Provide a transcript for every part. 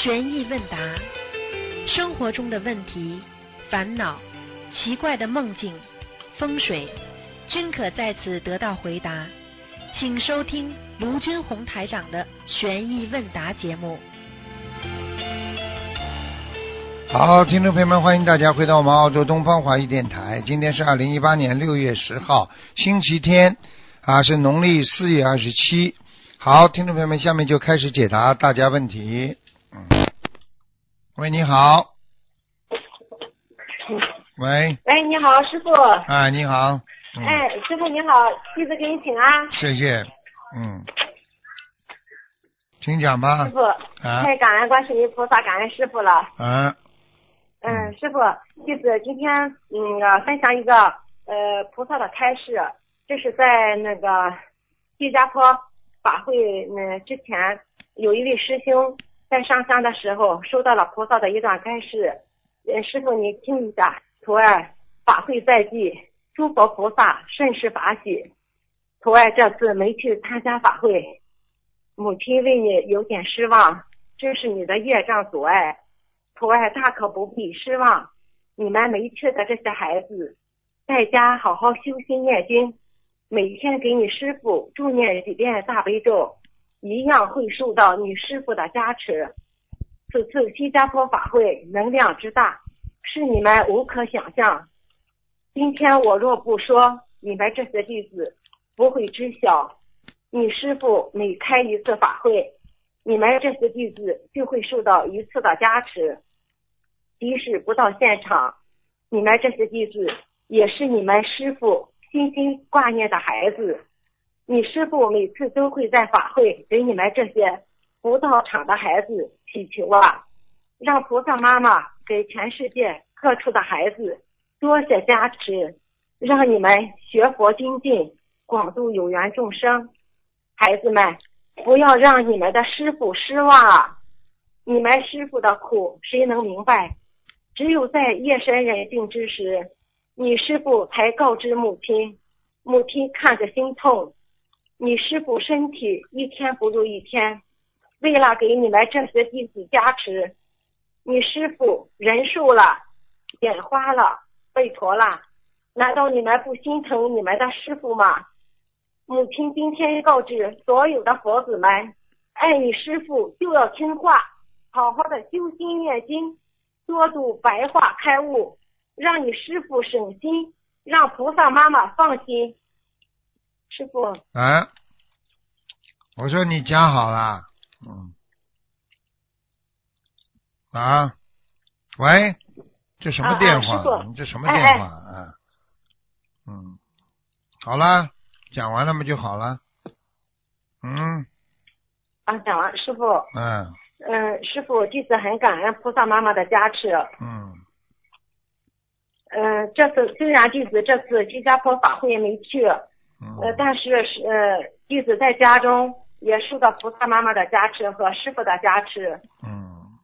悬疑问答，生活中的问题、烦恼、奇怪的梦境、风水，均可在此得到回答。请收听卢军红台长的悬疑问答节目。好，听众朋友们，欢迎大家回到我们澳洲东方华语电台。今天是二零一八年六月十号，星期天，啊，是农历四月二十七。好，听众朋友们，下面就开始解答大家问题。嗯，喂，你好。喂，喂，你好，师傅。哎，你好。嗯，哎，师傅你好，弟子给你请安。谢谢。嗯，请讲吧师。傅，啊太感恩观世音菩萨，感恩师傅了。啊，嗯，师傅，弟子今天嗯呃分享一个呃菩萨的开示，这是在那个新加坡法会嗯之前，有一位师兄在上香的时候收到了菩萨的一段开示，呃师傅你听一下，徒儿法会在即，诸佛菩萨甚是法喜，徒儿这次没去参加法会，母亲为你有点失望，这是你的业障阻碍。徒儿大可不必失望，你们没去的这些孩子，在家好好修心念经，每天给你师傅助念几遍大悲咒，一样会受到你师傅的加持。此次新加坡法会能量之大，是你们无可想象。今天我若不说，你们这些弟子不会知晓。你师傅每开一次法会，你们这些弟子就会受到一次的加持。即使不到现场，你们这些弟子也是你们师傅心心挂念的孩子。你师傅每次都会在法会给你们这些不到场的孩子祈求啊，让菩萨妈妈给全世界各处的孩子多些加持，让你们学佛精进，广度有缘众生。孩子们，不要让你们的师傅失望啊！你们师傅的苦谁能明白？只有在夜深人静之时，你师傅才告知母亲，母亲看着心痛。你师傅身体一天不如一天，为了给你们这些弟子加持，你师傅人瘦了，眼花了，背驼了，难道你们不心疼你们的师傅吗？母亲今天告知所有的佛子们，爱你师傅就要听话，好好的修心念经。多读白话开悟，让你师傅省心，让菩萨妈妈放心。师傅，啊，我说你讲好了，嗯，啊，喂，这什么啊电话？你这什么电话？啊？嗯，好了，讲完了嘛就好了。嗯。啊，讲完，师傅，嗯。嗯，师傅，弟子很感恩菩萨妈妈的加持。嗯。嗯，这次虽然弟子这次新加坡法会没去，呃，嗯，但是是呃，弟子在家中也受到菩萨妈妈的加持和师傅的加持。嗯，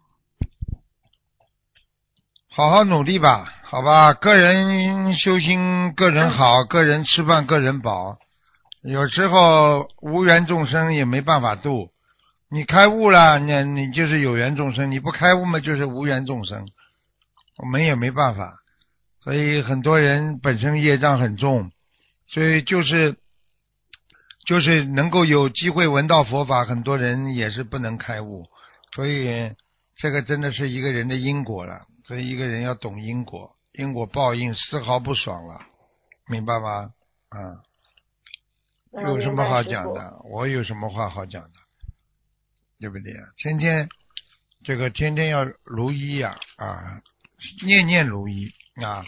好好努力吧，好吧，个人修心，个人好，个人吃饭，个人饱。有时候无缘众生也没办法度，你开悟了，你你就是有缘众生；你不开悟嘛，就是无缘众生。我们也没办法，所以很多人本身业障很重，所以就是就是能够有机会闻到佛法，很多人也是不能开悟。所以这个真的是一个人的因果了，所以一个人要懂因果，因果报应丝毫不爽了，明白吗？啊、嗯有什么好讲？的？我有什么话好讲的？对不对呀？天天这个天天要如一呀啊念念如一啊，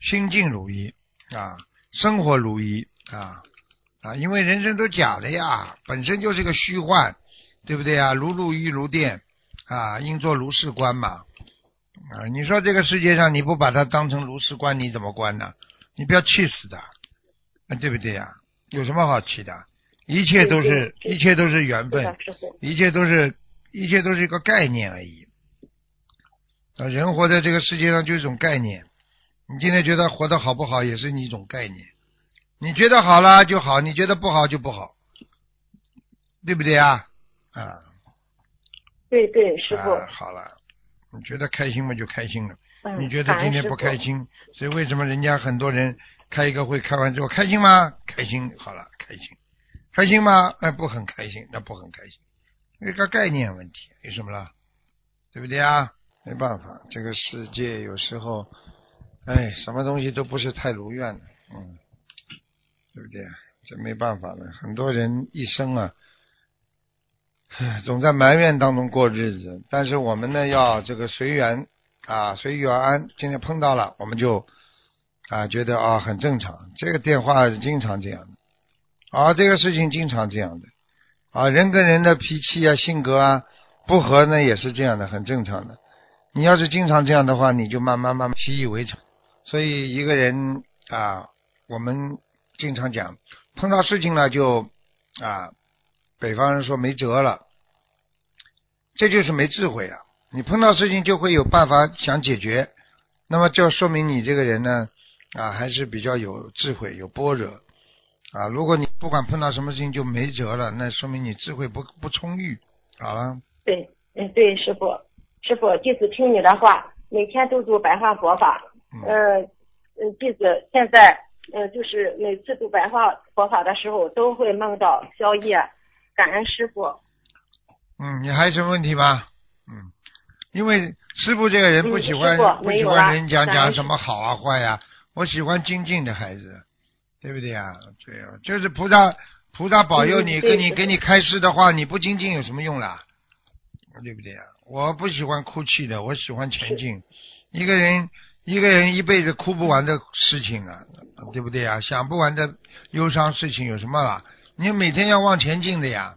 心境如一啊，生活如一啊啊，因为人生都假的呀，本身就是个虚幻，对不对啊？如露亦如电啊，应作如是观嘛啊！你说这个世界上你不把它当成如是观，你怎么观呢？你不要气死的，啊，对不对呀？有什么好气的？一切都是一切都是缘分。一切都是一切都是一个概念而已。啊，人活在这个世界上就是一种概念。你今天觉得活得好不好，也是你一种概念。你觉得好了就好，你觉得不好就不好，对不对啊？啊，对对，师傅。啊，好了，你觉得开心嘛就开心了。嗯，你觉得今天不开心，所以为什么人家很多人开一个会开完之后开心吗？开心，好了，开心，开心吗？哎，不很开心，那不很开心，一个概念问题，有什么了？对不对啊？没办法，这个世界有时候，哎，什么东西都不是太如愿的，嗯，对不对？这没办法了，很多人一生啊，总在埋怨当中过日子，但是我们呢，要这个随缘啊，随遇而安。今天碰到了，我们就啊觉得啊很正常。这个电话是经常这样的，啊，这个事情经常这样的，啊，人跟人的脾气啊、性格啊不合呢，也是这样的，很正常的。你要是经常这样的话，你就慢慢慢慢习以为常。所以一个人啊，我们经常讲，碰到事情了就啊，北方人说没辙了，这就是没智慧啊。你碰到事情就会有办法想解决，那么就说明你这个人呢啊还是比较有智慧、有波折啊。如果你不管碰到什么事情就没辙了，那说明你智慧不不充裕。好了，对，嗯，对，师傅，师傅，弟子听你的话，每天都读白话佛法。嗯呃，嗯，弟子现在，呃，就是每次读白话佛法的时候，都会梦到宵夜，感恩师傅。嗯，你还有什么问题吗？嗯，因为师傅这个人不喜欢、嗯不喜欢人讲讲什么好啊坏呀、我喜欢精进的孩子，对不对啊？对啊，就是菩萨菩萨保佑你，给你给你开示的话，你不精进有什么用啦？对不对啊？我不喜欢哭泣的，我喜欢前进。一个人一个人一辈子哭不完的事情啊，对不对啊？想不完的忧伤事情有什么啦？你每天要往前进的呀。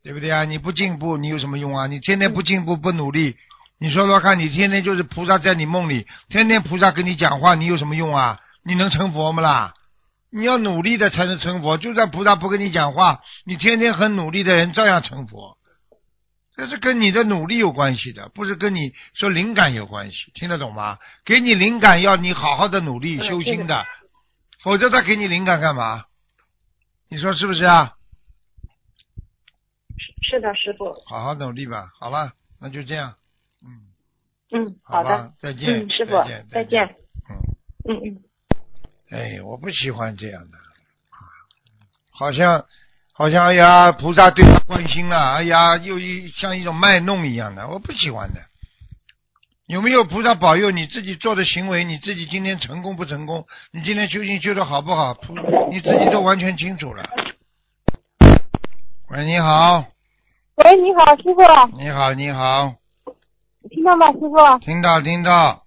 对不对啊？你不进步，你有什么用啊？你天天不进步不努力，你说说看，你天天就是菩萨在你梦里，天天菩萨跟你讲话，你有什么用啊？你能成佛吗啦？你要努力的才能成佛，就算菩萨不跟你讲话，你天天很努力的人照样成佛。这是跟你的努力有关系的，不是跟你说灵感有关系，听得懂吗？给你灵感要你好好的努力嗯修心的，否则他给你灵感干嘛？你说是不是啊？是的，师傅。好好努力吧。好了，那就这样。嗯，嗯，好的。再见嗯，师傅再见，再再见。嗯，嗯嗯。哎，我不喜欢这样的，好像好像哎呀，菩萨对他关心了，哎呀，又一像一种卖弄一样的，我不喜欢的。有没有菩萨保佑你自己做的行为？你自己今天成功不成功？你今天修行修的好不好？菩你自己都完全清楚了。喂，你好，喂，你好，师傅，你好，你好，听到吗，师傅？听到听到，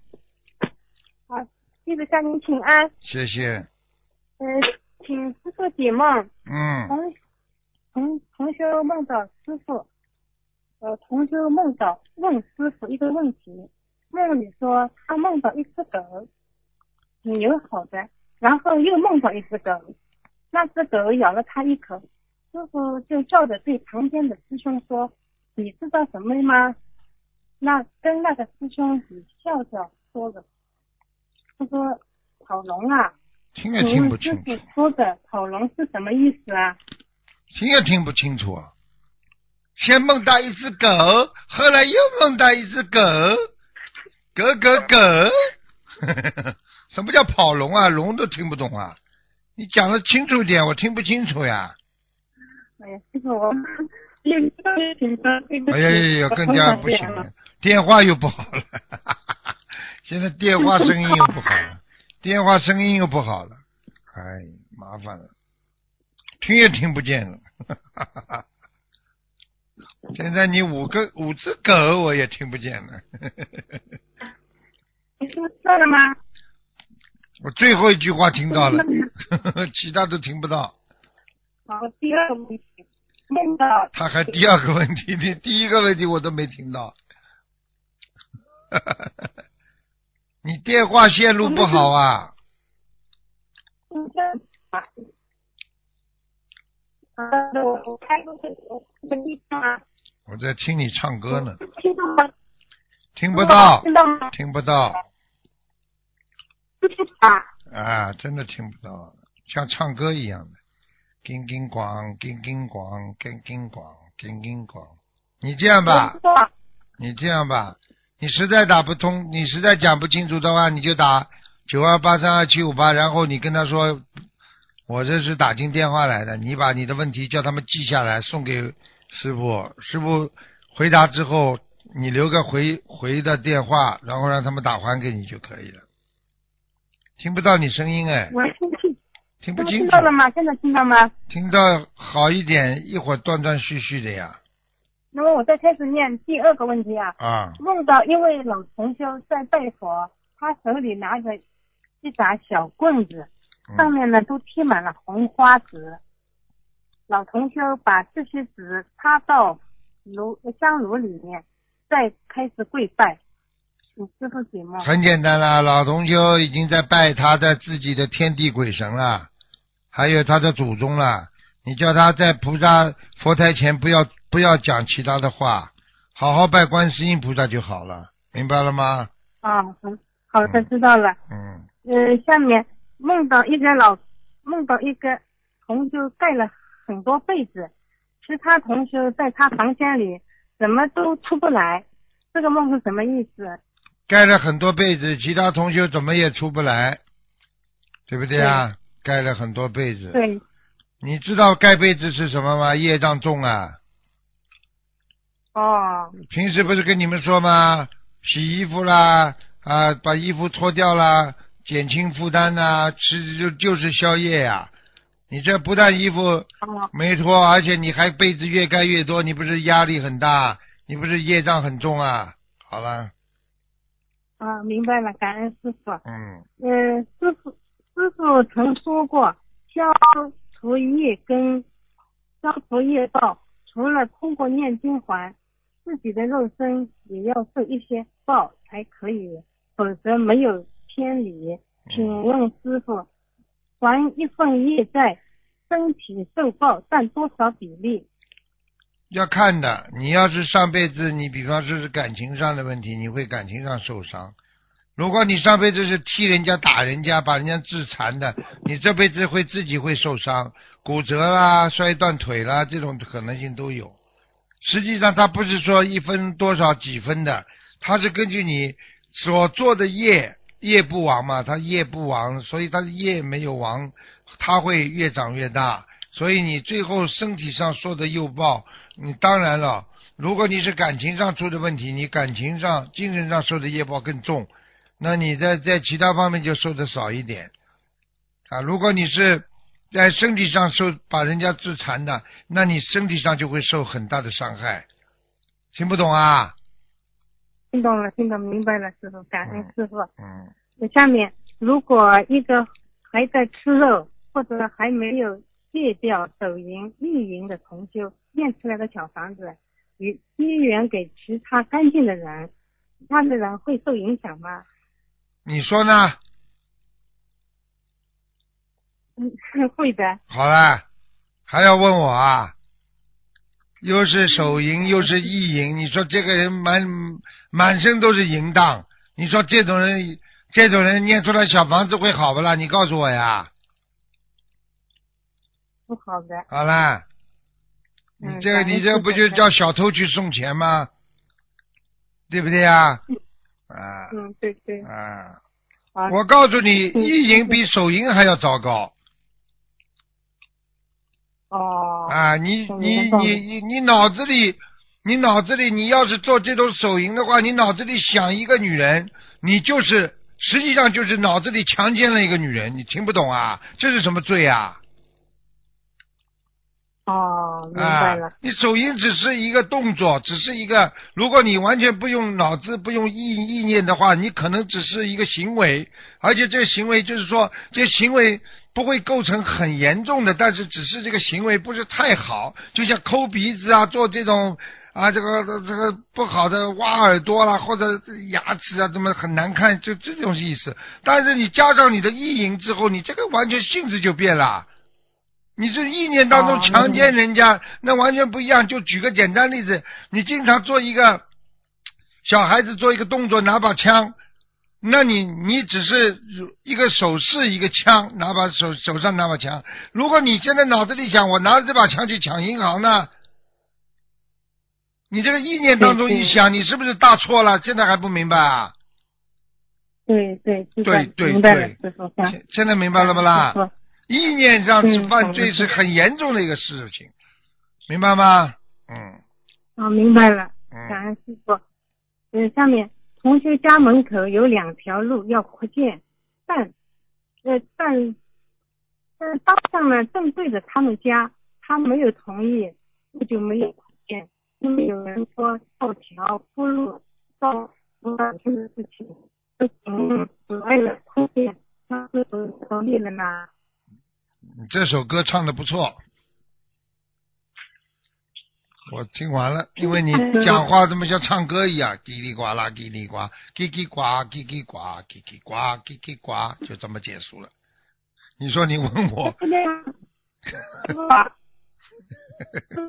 好弟子向您请安。谢谢。嗯、请师傅解梦。嗯同同同学梦到师傅，呃，同学梦到问师傅一个问题，梦里说他梦到一只狗，挺友好的，然后又梦到一只狗，那只狗咬了他一口，师傅就笑着对旁边的师兄说：“你知道什么吗？”那跟那个师兄只笑笑说了，他说：“跑龙啊，听也听不清问师傅说的跑龙是什么意思啊？”听也听不清楚啊！先梦到一只狗，后来又梦到一只狗，狗狗狗，什么叫跑龙啊？龙都听不懂啊！你讲的清楚一点，我听不清楚呀！哎呀，我哎呀呀呀，更加不行了，电话又不好了，现在电话声音又不好了，电话声音又不好了，哎，麻烦了，听也听不见了。现在你五个五只狗我也听不见了，你是不是错了吗？我最后一句话听到了，其他都听不到。好，第二个问题，梦到他还第二个问题，第 第一个问题我都没听到。你电话线路不好啊？啊，啊，我我开个我我在听你唱歌呢，听到吗？听不到，听到。吗？听不到不听啊，啊，真的听不到，像唱歌一样的，叮叮咣，叮叮咣，叮叮咣，叮叮咣。你这样吧。你这样吧，你实在打不通，你实在讲不清楚的话，你就打九二八三二七五八，然后你跟他说，我这是打进电话来的，你把你的问题叫他们记下来，送给师傅，师傅回答之后，你留个回回的电话，然后让他们打还给你就可以了。听不到你声音哎，我听听，听不清楚听到。了吗？现在听到吗？听到好一点，一会儿断断续续的呀。那么我再开始念第二个问题啊。啊，梦到一位老同修在拜佛，他手里拿着一把小棍子，上嗯，面呢都贴满了红花纸。老同修把这些纸插到炉香炉里面，再开始跪拜，请师傅解梦。很简单啦，老同修已经在拜他的自己的天地鬼神了，还有他的祖宗了。你叫他在菩萨佛台前不要不要讲其他的话，好好拜观世音菩萨就好了，明白了吗？啊，好，好的，知道了。嗯，呃，下面梦到一个老，梦到一个同修盖了很多被子，其他同修在他房间里怎么都出不来，这个梦是什么意思？盖了很多被子，其他同修怎么也出不来，对不对啊？盖了很多被子，对，你知道盖被子是什么吗？业障重啊！哦，平时不是跟你们说吗？洗衣服啦，啊，把衣服脱掉啦，减轻负担呐、吃就就是宵夜呀、你这不但衣服哦，没脱，而且你还被子越盖越多，你不是压力很大？你不是业障很重啊？好了，啊，明白了，感恩师傅。嗯，呃，师傅，师傅曾说过，消除业根消除业报，除了通过念经还，自己的肉身也要受一些报才可以，否则没有天理。请问师傅，还一份业债，身体受报占多少比例？要看的。你要是上辈子，你比方说是感情上的问题，你会感情上受伤。如果你上辈子是踢人家、打人家、把人家致残的，你这辈子会自己会受伤，骨折啦、摔断腿啦，这种可能性都有。实际上，它不是说一分多少几分的，它是根据你所做的业，业不亡嘛，它业不亡，所以它的业没有亡，它会越长越大。所以你最后身体上受的诱报，你当然了，如果你是感情上出的问题，你感情上、精神上受的业报更重，那你在在其他方面就受的少一点啊。如果你是在身体上受把人家致残的，那你身体上就会受很大的伤害。听不懂啊？听懂了，听懂明白了，师傅，感恩师傅。嗯，下面，如果一个还在吃肉或者还没有戒掉手淫、意淫的同修，念出来的小房子，与机缘给其他干净的人，其他的人会受影响吗？你说呢？嗯，会的。好了，还要问我啊？又是手淫又是意淫，你说这个人满满身都是淫荡，你说这种人，这种人念出来小房子会好不啦？你告诉我呀。不好的。好啦，你嗯这你这不就叫小偷去送钱吗？对不对呀？啊嗯，对对。啊！我告诉你，嗯意淫比手淫还要糟糕哦。啊！你你你你你脑子里，你脑子里，你要是做这种手淫的话，你脑子里想一个女人，你就是实际上就是脑子里强奸了一个女人，你听不懂啊？这是什么罪啊？哦，明白了啊。。你手淫只是一个动作，只是一个，如果你完全不用脑子、不用意意念的话，你可能只是一个行为，而且这个行为就是说，这个行为不会构成很严重的，但是只是这个行为不是太好，就像抠鼻子啊，做这种。啊，这个这个不好的挖耳朵啦，或者牙齿啊，怎么很难看，就这种意思。但是你加上你的意淫之后，你这个完全性质就变了。你是意念当中强奸人家，那完全不一样。就举个简单例子，你经常做一个小孩子做一个动作，拿把枪，那你你只是一个手势，一个枪，拿把手手上拿把枪。如果你现在脑子里想，我拿着这把枪去抢银行呢，你这个意念当中一想，你是不是大错了？现在还不明白啊？对对，对对明白了，对现现在明白了不啦？意念上嗯犯罪是很严重的一个事情，明白吗？嗯啊，明白了，嗯，感恩师傅。嗯，下面同学家门口有两条路要扩建，但呃但但当上呢正对着他们家，他没有同意，那就没有扩建。因为有人说造桥铺路造五百天的事情，不行，只为了扩建，他是不是同意了呢？这首歌唱的不错，我听完了，因为你讲话怎么像唱歌一样，叽里呱啦，叽里呱，叽叽呱，叽叽呱，叽叽呱，叽叽呱，就这么结束了。你说你问我，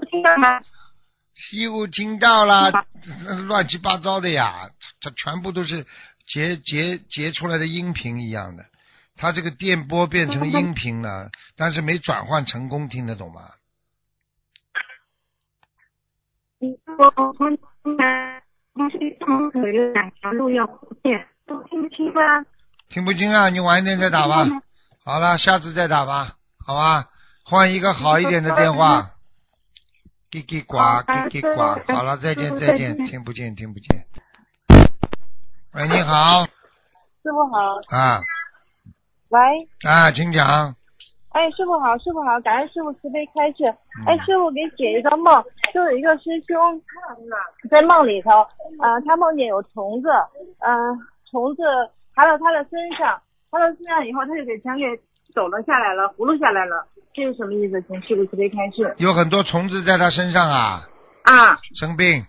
听到吗？西湖听到了，乱七八糟的呀，它全部都是截截截出来的音频一样的，它这个电波变成音频了，但是没转换成功，听得懂吗？我从从南从学校门口有两条路要扩建，都听不清吗？听不清啊，你晚一点再打吧。好了，下次再打吧，好吧？换一个好一点的电话。叽叽呱，叽叽呱。好了，再见再见，听不见听不见。喂，你好师傅好，啊喂，啊，请讲。哎，师傅好，师傅好，感恩师傅慈悲开示。嗯哎，师傅给解一个梦，就有一个师兄在梦里头，呃，他梦见有虫子，呃，虫子爬到他的身上，爬到身上以后，他就给全给抖了下来了，葫芦下来了，这是什么意思？请师傅慈悲开示。有很多虫子在他身上啊，啊，生病。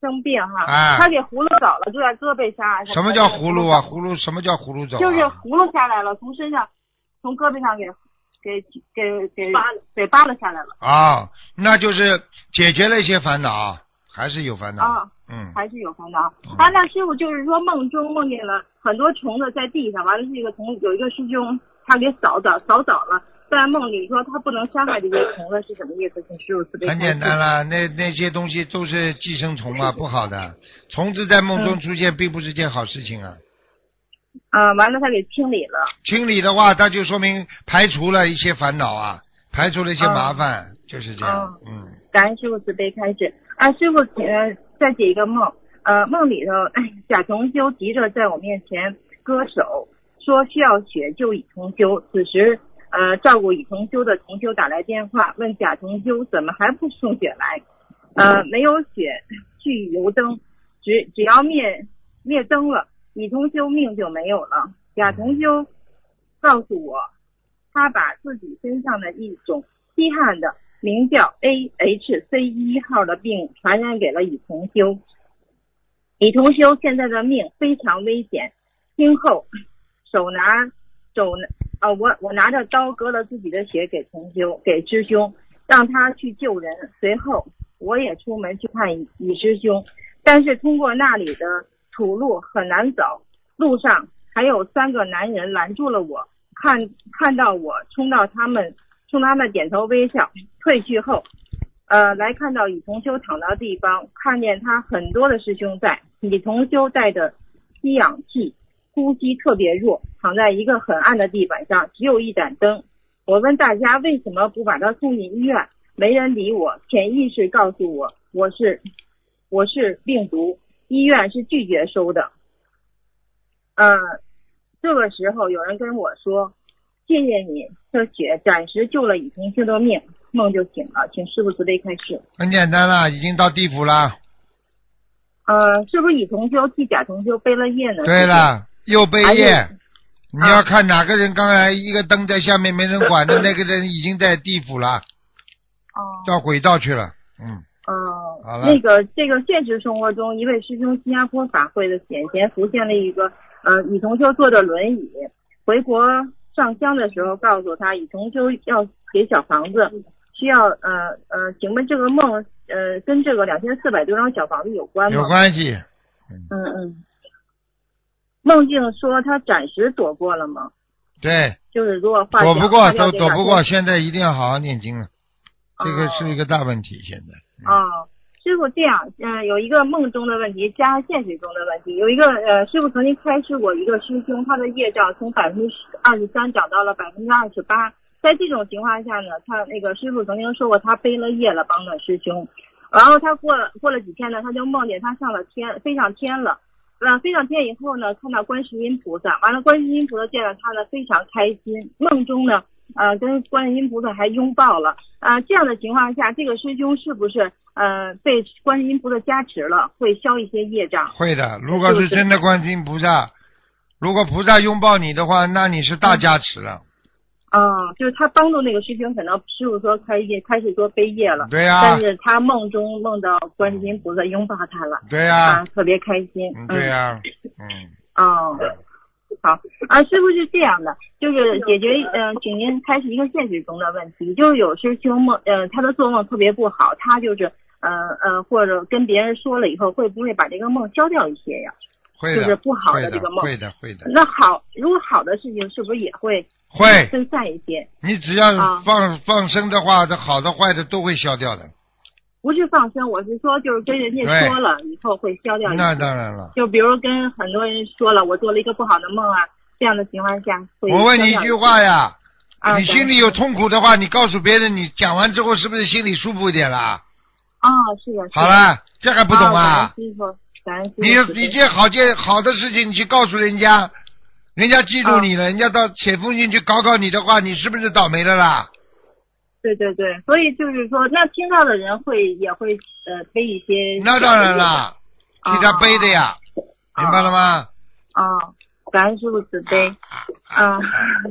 生病哈，啊他给葫芦走了，就在胳膊上。什么叫葫芦啊？葫芦什么叫葫芦走、啊？就是葫芦下来了，从身上，从胳膊上给给给给扒给扒了下来了。啊、那就是解决了一些烦恼，还是有烦恼。啊嗯，还是有烦恼。啊，那师傅就是说梦中梦见了很多虫子在地上，完了这个虫有一个师兄他给扫倒扫倒了，在梦里说他不能伤害这些虫子是什么意思？请师傅慈悲。很简单了，那那些东西都是寄生虫嘛，不好的。虫子在梦中出现，并不是件好事情啊。啊，完了他给清理了。清理的话，那就说明排除了一些烦恼啊，排除了一些麻烦，就是这样。嗯，感恩师傅慈悲开示。啊，师傅，呃，再解一个梦。呃，梦里头，哎，贾同修急着在我面前割手，说需要血救乙同修。此时，呃，照顾乙同修的同修打来电话，问贾同修怎么还不送血来？呃，没有血，去油灯，只只要灭灭灯了，乙同修命就没有了。贾同修告诉我，他把自己身上的一种稀罕的名叫 AHC 一号的病传染给了李同修。李同修现在的命非常危险，今后手拿手拿啊、我我拿着刀割了自己的血给同修给师兄，让他去救人。随后我也出门去看乙乙师兄，但是通过那里的土路很难走，路上还有三个男人拦住了我，看看到我冲到他们，冲他们点头微笑，退去后，呃，来看到李同修躺到地方，看见他很多的师兄在，李同修带着吸氧气，呼吸特别弱，躺在一个很暗的地板上，只有一盏灯。我问大家为什么不把他送进医院，没人理我，潜意识告诉我我是我是病毒，医院是拒绝收的。呃，这个时候有人跟我说：“谢谢你的血，暂时救了乙同修的命。”梦就醒了，请师傅慈悲开示。很简单了，已经到地府了。呃，是不是乙同修替甲同修背了业呢？对了，又背业。你要看哪个人刚才一个灯在下面没人管的，那个人已经在地府了，哦，到轨道去了。嗯，哦，好了那个这个现实生活中，一位师兄新加坡法会的显前浮现了一个呃女同修坐着轮椅回国上香的时候，告诉他女同修要给小房子，需要呃呃，请问这个梦呃跟这个两千四百多张小房子有关吗？有关系。嗯嗯。梦境说他暂时躲过了吗？对，就是如果化躲不过都躲不过，现在一定要好好念经了，这个哦是一个大问题。现在，哦，师傅这样，嗯、有一个梦中的问题加现实中的问题。有一个呃，师傅曾经开示过一个师兄，他的业障从百分之二十三涨到了百分之二十八。在这种情况下呢，他那个师傅曾经说过，他背了业了，帮了师兄。然后他过了过了几天呢，他就梦见他上了天，飞上天了。呃，飞上天以后呢，看到观世音菩萨，完了观世音菩萨见到他呢，非常开心。梦中呢，呃，跟观世音菩萨还拥抱了。啊、这样的情况下，这个师兄是不是呃被观世音菩萨加持了，会消一些业障？会的。如果是真的观世音菩萨，如果菩萨拥抱你的话，那你是大加持了。啊、就是他帮助那个师兄，可能师傅说开业开始说背业了，对呀、但是他梦中梦到观世音菩萨拥抱他了，对呀、啊，特别开心。嗯，对呀、嗯，哦，好啊，师傅是这样的，就是解决呃，请您开始一个现实中的问题，就是有师兄梦呃，他的做梦特别不好，他就是呃呃，或者跟别人说了以后，会不会把这个梦消掉一些呀？会的，就是不好会的这个梦会的，会的，那好，如果好的事情是不是也会会。分散一些？你只要啊放、放生的话，这好的坏的都会消掉的。不是放生，我是说就是跟人家说了以后会消掉。那当然了。就比如跟很多人说了，我做了一个不好的梦啊，这样的情况下会。我问你一句话，呀，啊、你心里有痛苦的话，你告诉别人，你讲完之后是不是心里舒服一点啦？啊，是的。是的好了，这还不懂啊？你你这好件好的事情，你去告诉人家，人家记住你了，人家到写封信去搞搞你的话，你是不是倒霉了啦？对对对，所以就是说，那听到的人会也会呃背一些。那当然了，替他背的呀，明白了吗？啊，感恩师傅慈悲。啊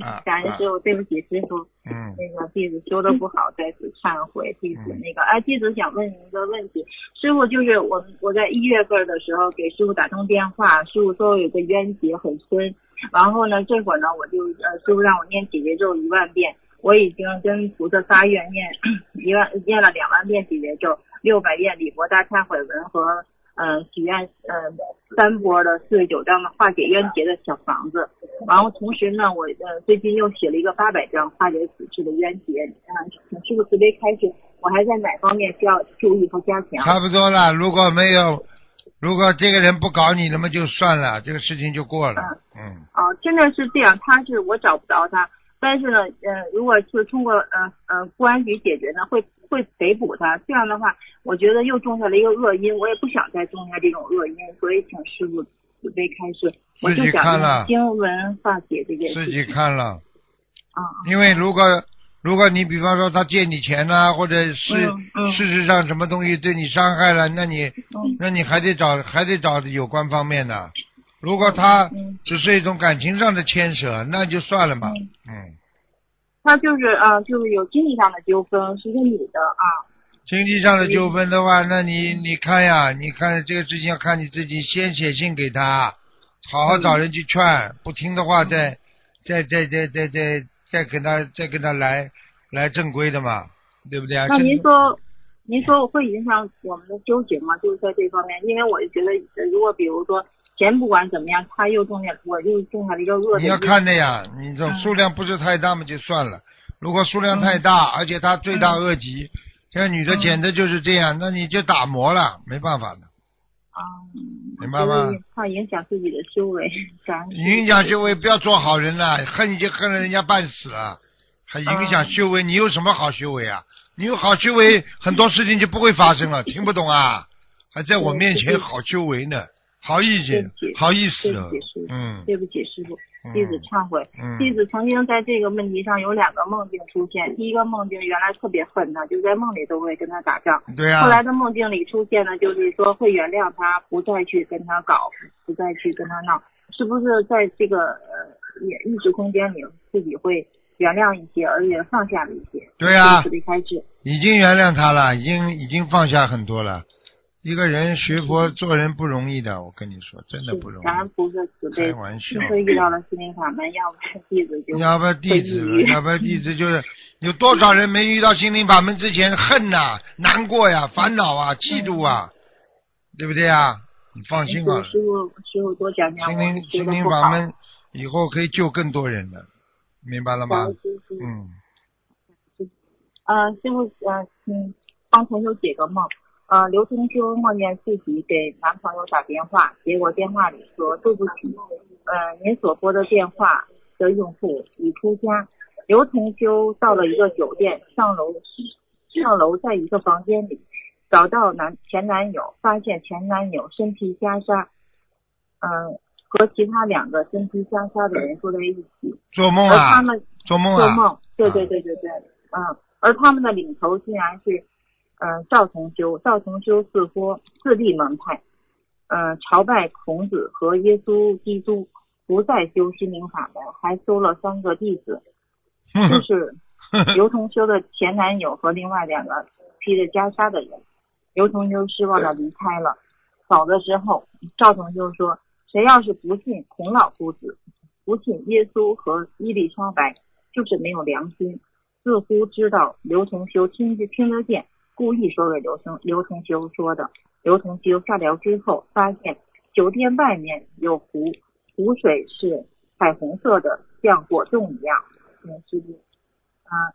啊，感恩师傅，对不起师傅，嗯，那个弟子修的不好，再次忏悔。弟子那个，哎，弟子想问您一个问题，师傅就是我我在一月份的时候给师傅打通电话，师傅说我有个冤结很深，然后呢，这会儿呢我就呃师傅让我念姐姐咒一万遍，我已经跟菩萨发愿念一万念了两万遍解结咒，六百遍礼佛大忏悔文和嗯许愿嗯三波的四十九张的化解冤结的小房子，然后同时呢，我呃最近又写了一个八百张化解此事的冤结，啊，请师傅慈悲开始，我还在哪方面需要注意和加强？差不多了。如果没有，如果这个人不搞你，那么就算了，这个事情就过了。嗯，啊，真的是这样，他是我找不着他，但是呢，呃，如果是通过呃呃公安局解决呢，会会逮捕他。这样的话，我觉得又种下了一个恶因，我也不想再种下这种恶因，所以请师傅慈悲开示，我就自己想看了用经文化解这件事自己。看了，啊，因为如果如果你比方说他借你钱呐、或者是、嗯嗯事实上什么东西对你伤害了，那你嗯那你还得找还得找有关方面的。如果他嗯只是一种感情上的牵扯，那就算了嘛。嗯嗯，他就是啊、就是有经济上的纠纷，是个女的啊。经济上的纠纷的话，那你你看呀，你看这个事情要看你自己，先写信给他，好好找人去劝，不听的话再再再再再再再跟他再跟他来来正规的嘛，对不对啊？那您说，您说会影响我们的纠结吗？就是在这方面，因为我就觉得，呃如果比如说钱不管怎么样，他又种下，我又种下了一个恶的。你要看的呀，你这嗯数量不是太大嘛就算了，如果数量太大，而且他罪大恶极，这个女的简直就是这样，那你就打磨了，没办法的。啊，明白吗怕影响自己的修为，影响修为，不要做好人了，恨已经恨了人家半死了，还影响修为，你有什么好修为啊？你有好修为，很多事情就不会发生了，听不懂啊？还在我面前好修为呢，好意思对不起，好意思哦对不起师，傅嗯对不起师傅，嗯弟子忏悔。嗯，弟子曾经在这个问题上有两个梦境出现，第一个梦境原来特别恨他，就在梦里都会跟他打仗。对啊后，来的梦境里出现呢，就是说会原谅他，不再去跟他搞，不再去跟他闹，是不是在这个呃也意识空间里自己会原谅一些，而且放下了一些？对啊开始。已经原谅他了，已经已经放下很多了。一个人学佛做人不容易的，我跟你说，真的不容易。感恩菩萨慈悲开，玩笑。遇到了心灵法门，要不然弟子就要不然弟子要不然弟子就是有多少人没遇到心灵法门之前恨呐、难过呀、烦恼啊、嫉妒啊，对不对啊？你放心吧，师傅师傅多讲讲，心灵心灵法门以后可以救更多人的，明白了吗？嗯，呃，师傅，呃，嗯，帮同学解个梦。呃，刘同修梦见自己给男朋友打电话，结果电话里说对不起，呃，您所拨的电话的用户已出家。刘同修到了一个酒店，上楼上楼，在一个房间里找到男前男友，发现前男友身披袈裟，嗯、和其他两个身披袈裟的人坐在一起，做梦啊他，们做梦啊，做梦，对对对对对，嗯，而他们的领头竟然是，嗯、赵同修，赵同修似乎自立门派，嗯、朝拜孔子和耶稣基督，不再修心灵法门，还收了三个弟子，哼就，是刘同修的前男友和另外两个披着袈裟的人。刘同修失望的离开了，走的时候，赵同修说：“谁要是不信孔老夫子，不信耶稣和伊丽莎白，就是没有良心。”似乎知道刘同修听得听得见，故意说给刘同刘同修说的。刘同修下聊之后，发现酒店外面有湖，湖水是彩虹色的，像果冻一样。嗯，是不是？啊，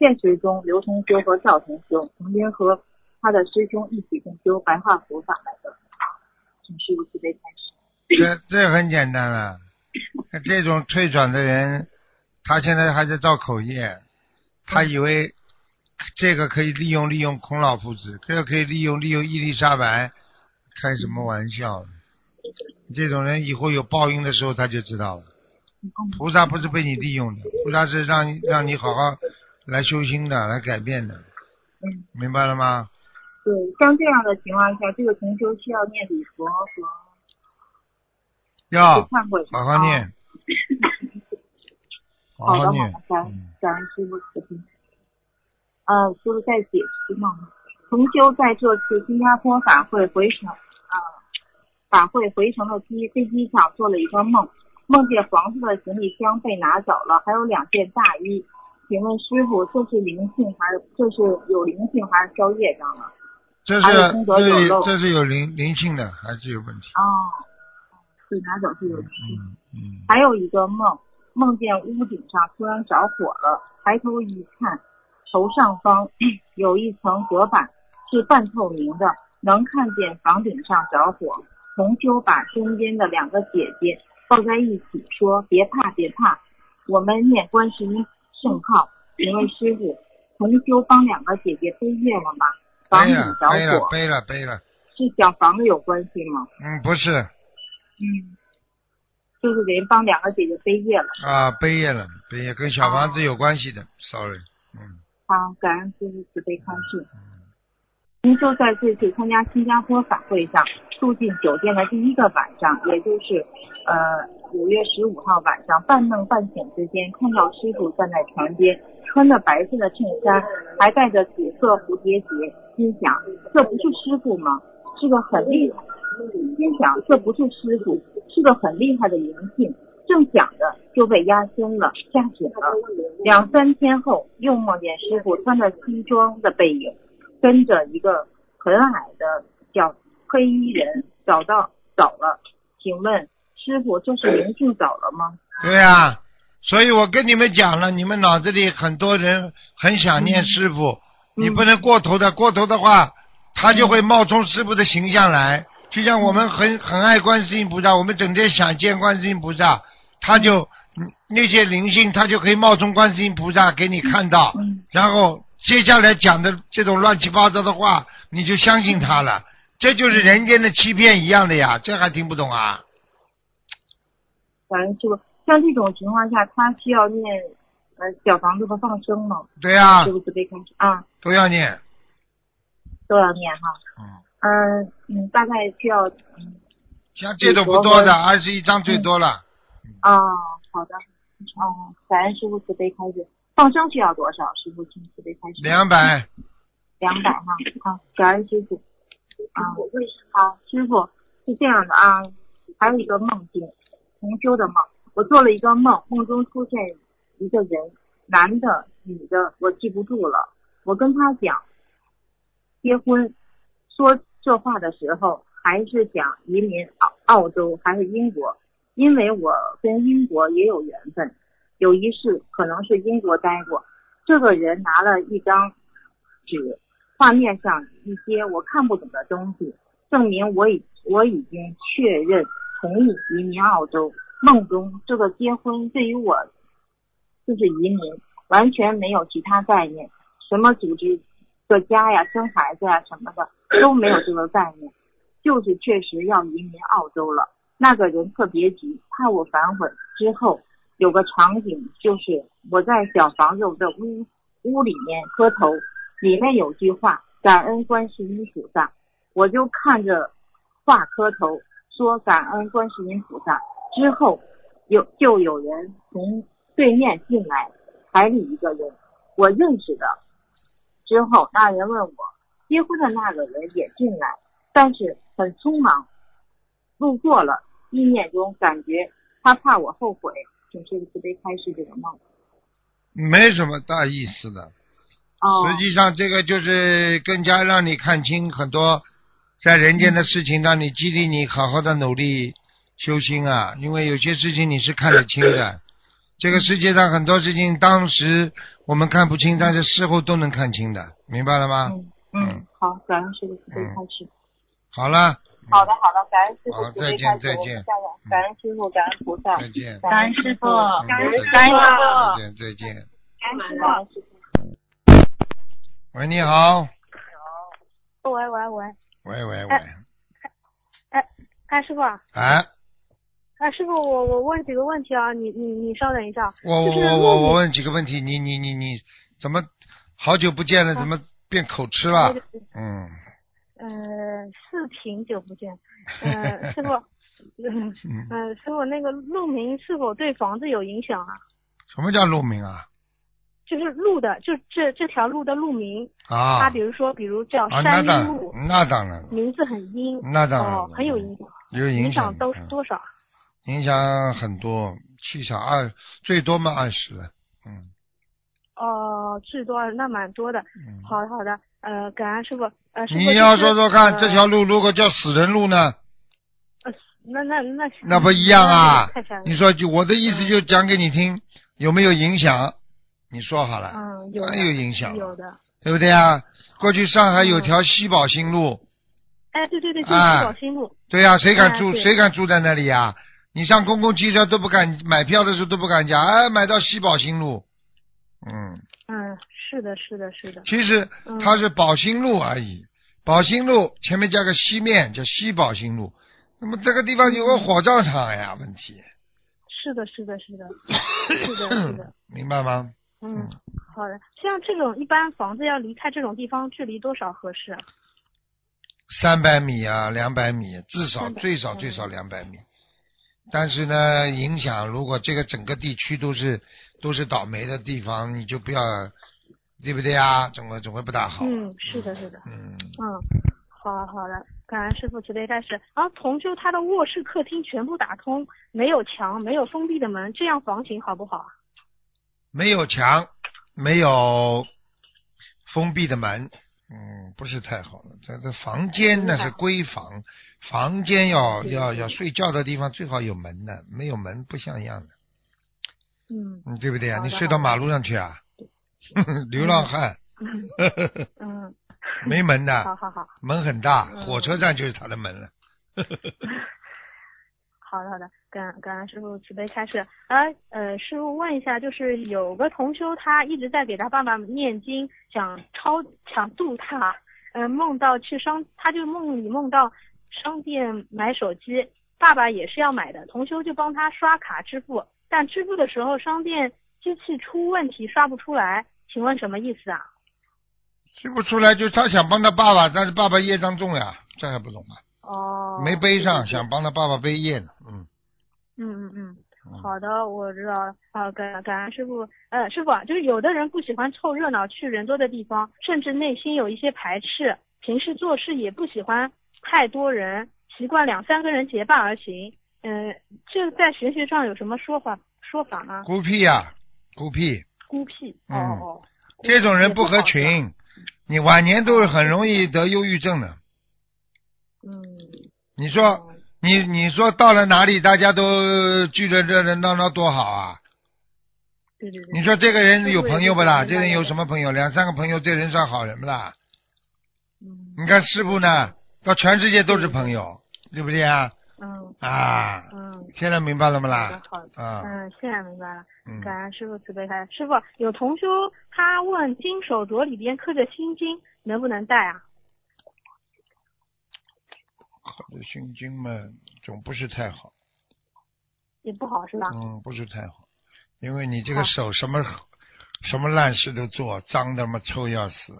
现实中刘同修和赵同修曾经和他的师兄一起共修白话佛法来的。请师傅慈悲开始。这这很简单了。这种退转的人，他现在还在造口业，他以为这个可以利用利用孔老夫子，这个可以利用利用伊丽莎白，开什么玩笑？这种人以后有报应的时候他就知道了。菩萨不是被你利用的，菩萨是让你让你好好来修心的，来改变的，嗯，明白了吗？对，像这样的情况下，这个同修需要念礼佛和要。好好念，好好的，念好的，感恩嗯感恩师傅慈悲。呃，师傅再解释梦。同修在这次新加坡法会回程，呃，法会回程的机飞机上做了一个梦，梦见黄色的行李箱被拿走了，还有两件大衣。请问师傅，这是灵性还是这是有灵性还是消业障了？这是功德有漏这这是有灵灵性的，还是有问题？哦，被拿走是有灵性。嗯嗯，还有一个梦，梦见屋顶上突然着火了，抬头一看，头上方 有一层隔板是半透明的，能看见房顶上着火。同修把身边的两个姐姐抱在一起，说：“别怕，别怕，我们念观世音圣号。”请问师傅，同修帮两个姐姐背业了吗？房顶着背了火背了背了，是小房子有关系吗？嗯，不是嗯，就是给人帮两个姐姐背业了。啊，背业了，背业跟小房子有关系的，sorry，嗯，好，感恩师父慈悲开示。您就在这次参加新加坡法会上住进酒店的第一个晚上，也就是呃五月十五号晚上半梦半醒之间，看到师傅站在床边，穿着白色的衬衫，还戴着紫色蝴蝶结，心想这不是师傅吗？是个很厉害，心想这不是师傅，是个很厉害的灵性。正想着就被压身了，吓醒了。两三天后，又梦见师傅穿着西装的背影，跟着一个很矮的小黑衣人找到走了。请问师傅，这是灵性走了吗？对呀、所以我跟你们讲了，你们脑子里很多人很想念师傅，你不能过头的，过头的话，他就会冒充师傅的形象来。就像我们很很爱观世音菩萨，我们整天想见观世音菩萨，他就嗯那些灵性，他就可以冒充观世音菩萨给你看到，嗯然后接下来讲的这种乱七八糟的话，你就相信他了。这就是人间的欺骗一样的呀，这还听不懂啊？感恩师傅。像这种情况下，他需要念呃小房子和放生嘛？对呀、师傅慈悲开始啊，都要念。都要念哈。嗯，嗯嗯，大概需要嗯像这种不多的，二十一张最多了。哦，好的。哦，感恩师傅慈悲开始。放生需要多少？师傅请慈悲开始。两百，两百哈。好，感恩师傅。啊，好，师傅是这样的啊，还有一个梦境，同修的梦。我做了一个梦，梦中出现一个人，男的、女的，我记不住了。我跟他讲结婚，说这话的时候还是讲移民澳澳洲还是英国，因为我跟英国也有缘分，有一世可能是英国待过。这个人拿了一张纸，画面上一些我看不懂的东西，证明我已我已经确认同意移民澳洲。梦中这个结婚对于我就是移民，完全没有其他概念，什么组织个家呀、生孩子呀什么的都没有这个概念，就是确实要移民澳洲了。那个人特别急，怕我反悔。之后有个场景就是我在小房子的屋屋里面磕头，里面有句话“感恩观世音菩萨”，我就看着画磕头说“感恩观世音菩萨”。之后有就有人从对面进来，还里一个人我认识的。之后那人问我结婚的那个人也进来，但是很匆忙路过了，意念中感觉他怕我后悔，请师傅慈悲开示这个梦。没什么大意思的。哦实际上，这个就是更加让你看清很多在人间的事情，让你激励你好好的努力修心啊。因为有些事情你是看得清的，这个世界上很多事情当时我们看不清，但是事后都能看清的，明白了吗？嗯嗯，好，感恩师傅慈悲开示。好了，好的好的，感恩师傅再见，再见。感恩师傅，感恩菩萨，再见，感恩师傅，嗯感恩师傅，再见，再见，感恩。师傅。喂，你好，喂喂喂，喂喂喂，哎哎，师傅啊，哎，哎，师傅，我我问几个问题啊，你你你稍等一下，我我我我我问几个问题，你你你你怎么好久不见了，怎么变口吃了？嗯呃，是挺久不见，呃，师傅，嗯师傅，那个路名是否对房子有影响啊？什么叫路名啊？就是路的，就这这条路的路名，啊他比如说，比如叫山当阴路，那当然了，名字很阴，那当然哦，很有影响，有影响都嗯多少？影响很多，气场二最多嘛二十，嗯哦，最多那蛮多的。嗯。好的好的，呃，感恩师傅，呃，你要说说看，呃这条路如果叫死人路呢，呃那那那那不一样啊！你说就我的意思就讲给你听，有没有影响？你说好了，嗯，有当然有影响了有的。对不对啊？过去上海有嗯条西宝新路，哎，对对对，就是哎宝兴路。对呀、谁敢住？哎谁敢住在那里呀、你上公共汽车都不敢买票的时候都不敢讲，哎，买到西宝新路，嗯，嗯，是的，是的，是的。其实嗯它是宝兴路而已，宝兴路前面加个西面叫西宝兴路，那么这个地方有个火葬场呀，问题，是的，是的，是的，是的，是的。明白吗？嗯，好的。像这种一般房子要离开这种地方，距离多少合适啊？三百米啊，两百米，至少最少最少两百米。但是呢，影响如果这个整个地区都是都是倒霉的地方，你就不要，对不对啊？总会总会不大好。嗯，是的，是的。嗯，嗯，好好的，感恩师傅慈悲开始。然后同修他的卧室、客厅全部打通，没有墙，没有封闭的门，这样房型好不好啊？没有墙，没有封闭的门，嗯，不是太好了。这这房间那是闺房，房间要对对要要睡觉的地方最好有门的，没有门不像样的，嗯嗯，对不对啊？你睡到马路上去啊？流浪汉，嗯，没门的，好好好，门很大，嗯。火车站就是他的门了。好的好的，感感恩师傅慈悲开示。呃呃，师傅问一下，就是有个同修他一直在给他爸爸念经，想超想度他，呃，梦到去商，他就梦里梦到商店买手机，爸爸也是要买的，同修就帮他刷卡支付，但支付的时候商店机器出问题刷不出来，请问什么意思啊？刷不出来，就是他想帮他爸爸，但是爸爸业障重呀，这还不懂吗？哦，没背上，想帮他爸爸背业呢。嗯，嗯嗯嗯。嗯好的，我知道了。啊，感感恩师傅。呃，师傅啊，就是有的人不喜欢凑热闹，去人多的地方，甚至内心有一些排斥，平时做事也不喜欢太多人，习惯两三个人结伴而行。嗯、这在玄学上有什么说法说法吗？孤僻呀，孤僻，孤僻。哦嗯哦。这种人不合。群，你晚年都是很容易得忧郁症的。嗯。你说，你你说到了哪里，大家都聚着热热闹闹多好啊！对对对。你说这个人有朋友不啦？这人有什么朋友？两三个朋友，这人算好人不啦？嗯你看师傅呢，到全世界都是朋友，对不对啊？嗯啊，嗯，现在明白了吗啦？好的，啊，嗯，现在明白了。嗯，感恩师傅慈悲开示。师傅有同修他问金手镯里边刻着心经能不能戴啊？刻着心经嘛，总不是太好，也不好是吧？嗯，不是太好，因为你这个手什么什么烂事都做，脏的嘛臭要死。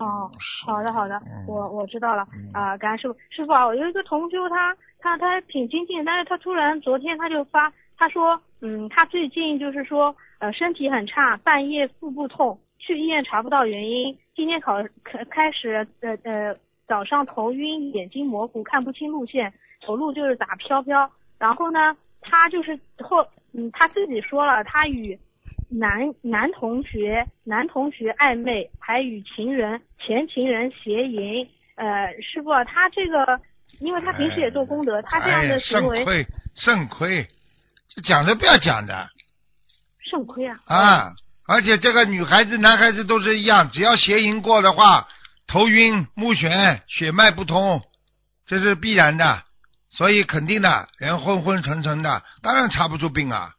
哦，好的好的，嗯我我知道了嗯啊、感恩师傅。师傅啊，我有一个同修他他他挺精进，但是他突然昨天他就发他说，嗯，他最近就是说呃身体很差，半夜腹部痛，去医院查不到原因，今天考开开始呃呃早上头晕，眼睛模糊，看不清路线，走路就是打飘飘。然后呢，他就是后嗯他自己说了，他与男男同学男同学暧昧，还与情人前情人邪淫。呃，师傅啊，他这个，因为他平时也做功德，他这样的行为肾亏，肾亏，这讲都不要讲的肾亏啊！啊！而且这个女孩子、男孩子都是一样，只要邪淫过的话，头晕、目眩、血脉不通，这是必然的，所以肯定的，人昏昏沉沉的，当然查不出病啊。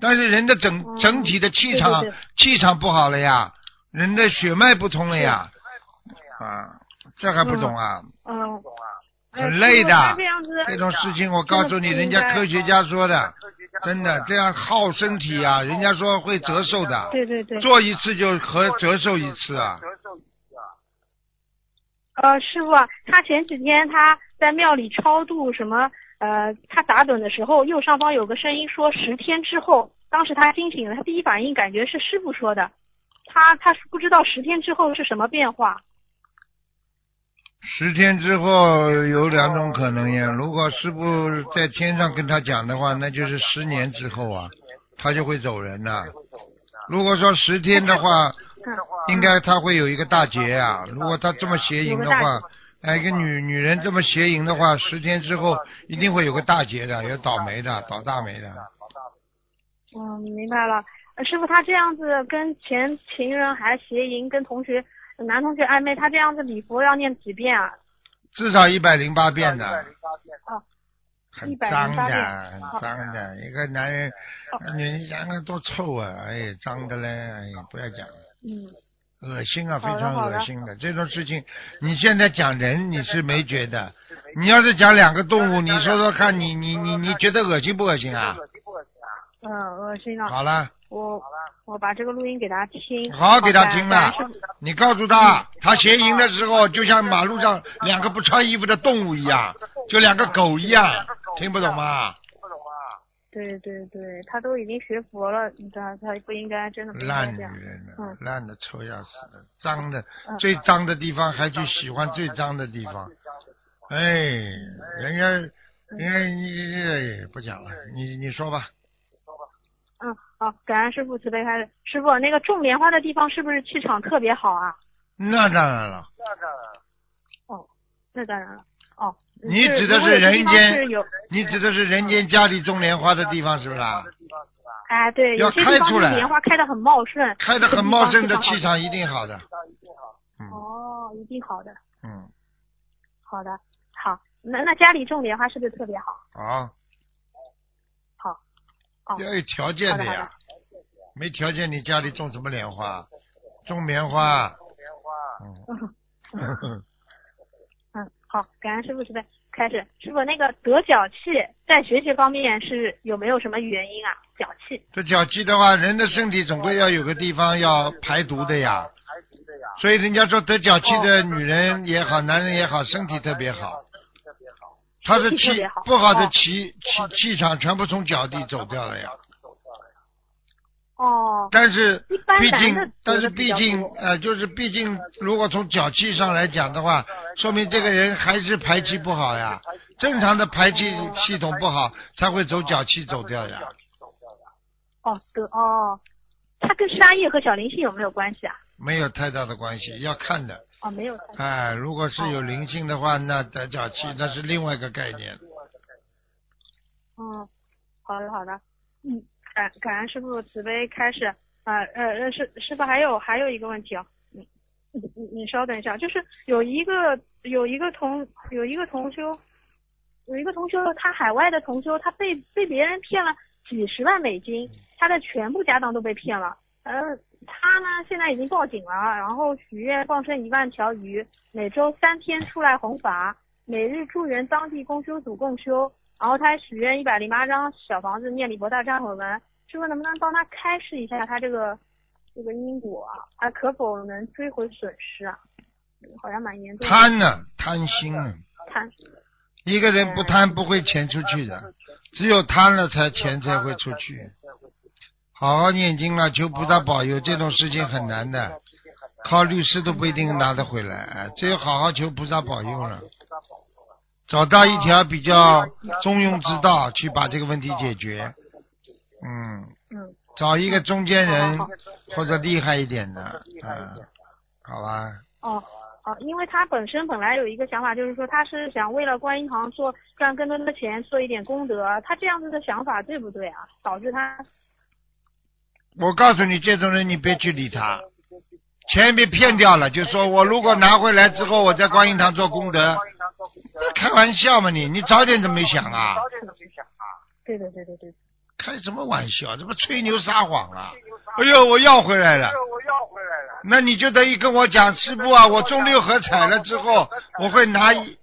但是人的整哦整体的气场气场不好了呀，人的血脉不通了呀，啊，这还不懂啊？嗯，很累的。这，这种事情我告诉你，人家科学家说的，真的这样耗身体啊，人家说会折寿的，对对对，做一次就和折寿一次啊。呃，师傅啊，他前几天他在庙里超度什么，呃，他打盹的时候，右上方有个声音说十天之后，当时他惊醒了，他第一反应感觉是师傅说的，他他是不知道十天之后是什么变化。十天之后有两种可能呀，如果师傅在天上跟他讲的话，那就是十年之后啊，他就会走人了。如果说十天的话，应该他会有一个大劫啊。如果他这么邪淫的话哎，一个女女人这么邪淫的话，十天之后一定会有个大劫的，有倒霉的，倒大霉的。嗯，明白了。呃师傅，他这样子跟前情人还邪淫，跟同学男同学暧昧，他这样子礼佛要念几遍啊？至少一百零八遍的，哦，很108脏的，很脏的。一个男人，女人想想多臭啊！哎，脏的嘞，哎，不要讲了，嗯，恶心啊，非常恶心的。这种事情，你现在讲人你是没觉得，你要是讲两个动物，你说说看你你你你觉得恶心不恶心啊？嗯，恶心了。好了，我我把这个录音给他听。好给他听了你告诉他，他邪淫的时候就像马路上两个不穿衣服的动物一样，就两个狗一样，听不懂吗？对对对，他都已经学佛了，你知道他不应该真的不应该烂女。人了嗯，烂的臭要死的，脏的嗯最脏的地方还去喜欢最脏的地方，哎，人家人家你不讲了，你你说吧，嗯，好，感恩师傅慈悲开示。师傅，那个种莲花的地方是不是气场特别好啊？那当然了，哦，那当然了。哦，你指的如果有些地方人间，你指的是人间家里种莲花的地方是不是啊？哎，对，要开出来莲花开的很茂盛，开的很茂盛的气场一定好的，嗯哦，一定好的，嗯，好的，好。那那家里种莲花是不是特别好？啊，好，哦，要有条件的呀，没条件你家里种什么莲花？种棉花，种棉花。嗯，好，感恩师傅慈悲。开始，师傅那个得脚气，在学习方面是有没有什么原因啊？脚气，这脚气的话，人的身体总归要有个地方要排毒的呀。所以人家说得脚气的女人也好，男人也好，身体特别好。他的气身体特别好不好的哦气气气场全部从脚底走掉了呀。哦，但是毕竟，但是毕竟呃，就是毕竟，如果从脚气上来讲的话，说明这个人还是排气不好呀。正常的排气系统不好，才会走脚气走掉呀。哦，得哦，它跟沙叶和小灵性有没有关系啊？没有太大的关系，要看的。哦，没有。哎，如果是有灵性的话，那得脚气那是另外一个概念。嗯，好的好的，嗯，感感恩师傅慈悲开始。啊呃呃师师傅还有还有一个问题哦，嗯，你你稍等一下，就是有一个有一个同有一个同修，有一个同修，他海外的同修，他被被别人骗了几十万美金，他的全部家当都被骗了。呃，他呢现在已经报警了，然后许愿放生一万条鱼，每周三天出来弘法，每日助援当地公修组共修，然后他还许愿一百零八张小房子念礼佛大忏悔文。师傅能不能帮他开示一下他这个这个因果啊？他可否能追回损失啊？好像蛮严重的。贪呢，贪心呢。贪。一个人不贪不会钱出去的，只有贪了才钱才会出去。好好念经了，求菩萨保佑，这种事情很难的，靠律师都不一定拿得回来，哎，只有好好求菩萨保佑了，找到一条比较中庸之道去把这个问题解决。嗯，嗯，找一个中间人或者厉害一点的，嗯，好吧。哦哦，因为他本身本来有一个想法，就是说他是想为了观音堂做赚更多的钱，做一点功德。他这样子的想法对不对啊？导致他，我告诉你，这种人你别去理他，钱被骗掉了，就说我如果拿回来之后，我在观音堂做功德，开玩笑嘛你？你早点怎么没想啊？早点怎么没想啊对对对对对。开什么玩笑？这不吹牛撒谎啊！哎呦，我要回来了！我要回来了。那你就等于跟我讲，师傅啊，我中六合彩了之后，我会拿一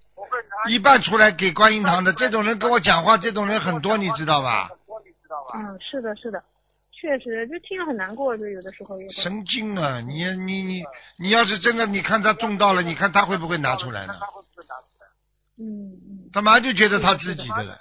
一半出来给观音堂的。这种人跟我讲话，这种人很多，你知道吧？嗯，是的，是的，确实，就听了很难过，就有的时候也。神经啊！你你你你要是真的，你看他中到了，你看他会不会拿出来呢？嗯嗯。他马上就觉得他自己的了。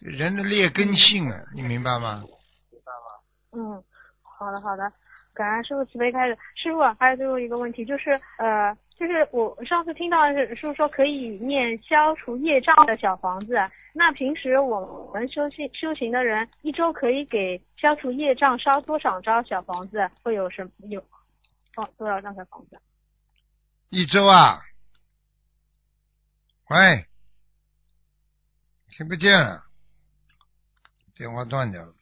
人的劣根性啊，你明白吗？明白吗？嗯，好的好的，感恩师傅慈悲开始。师傅还有最后一个问题，就是呃，就是我上次听到是师傅说可以念消除业障的小房子，那平时我们修行修行的人一周可以给消除业障烧多少张小房子？会有什么有放多少张小房子？一周啊？喂，听不见。电话断掉了，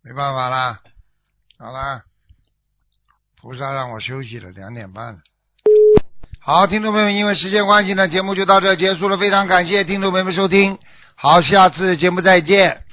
没办法啦，好啦，菩萨让我休息了，两点半了。好，听众朋友们，因为时间关系呢，节目就到这结束了，非常感谢听众朋友们收听，好，下次节目再见。